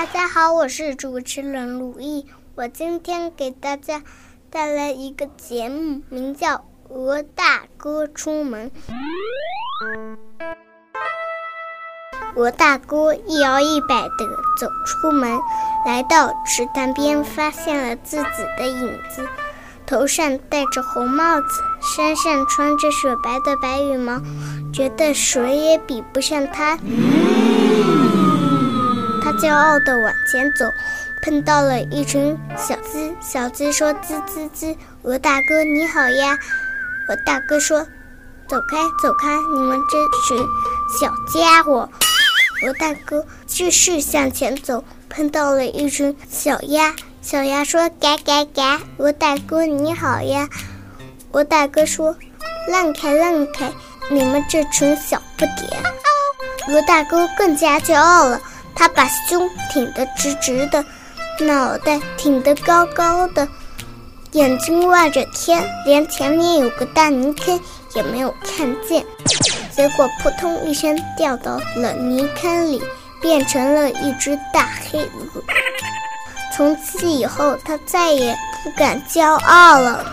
大家好，我是主持人鲁毅。我今天给大家带来一个节目，名叫《鹅大哥出门》。鹅大哥一摇一摆地走出门，来到池塘边，发现了自己的影子，头上戴着红帽子，身上穿着雪白的白羽毛，觉得谁也比不上他。他骄傲地往前走，碰到了一群小鸡。小鸡说：“吱吱吱，鹅大哥你好呀。”鹅大哥说：“走开，走开，你们这群小家伙。”鹅大哥继续向前走，碰到了一群小鸭。小鸭说：“嘎嘎嘎，鹅大哥你好呀。”鹅大哥说：“让开，让开，你们这群小不点。”鹅大哥更加骄傲了。他把胸挺得直直的，脑袋挺得高高的，眼睛望着天，连前面有个大泥坑也没有看见。结果扑通一声掉到了泥坑里，变成了一只大黑鹅。从此以后，他再也不敢骄傲了。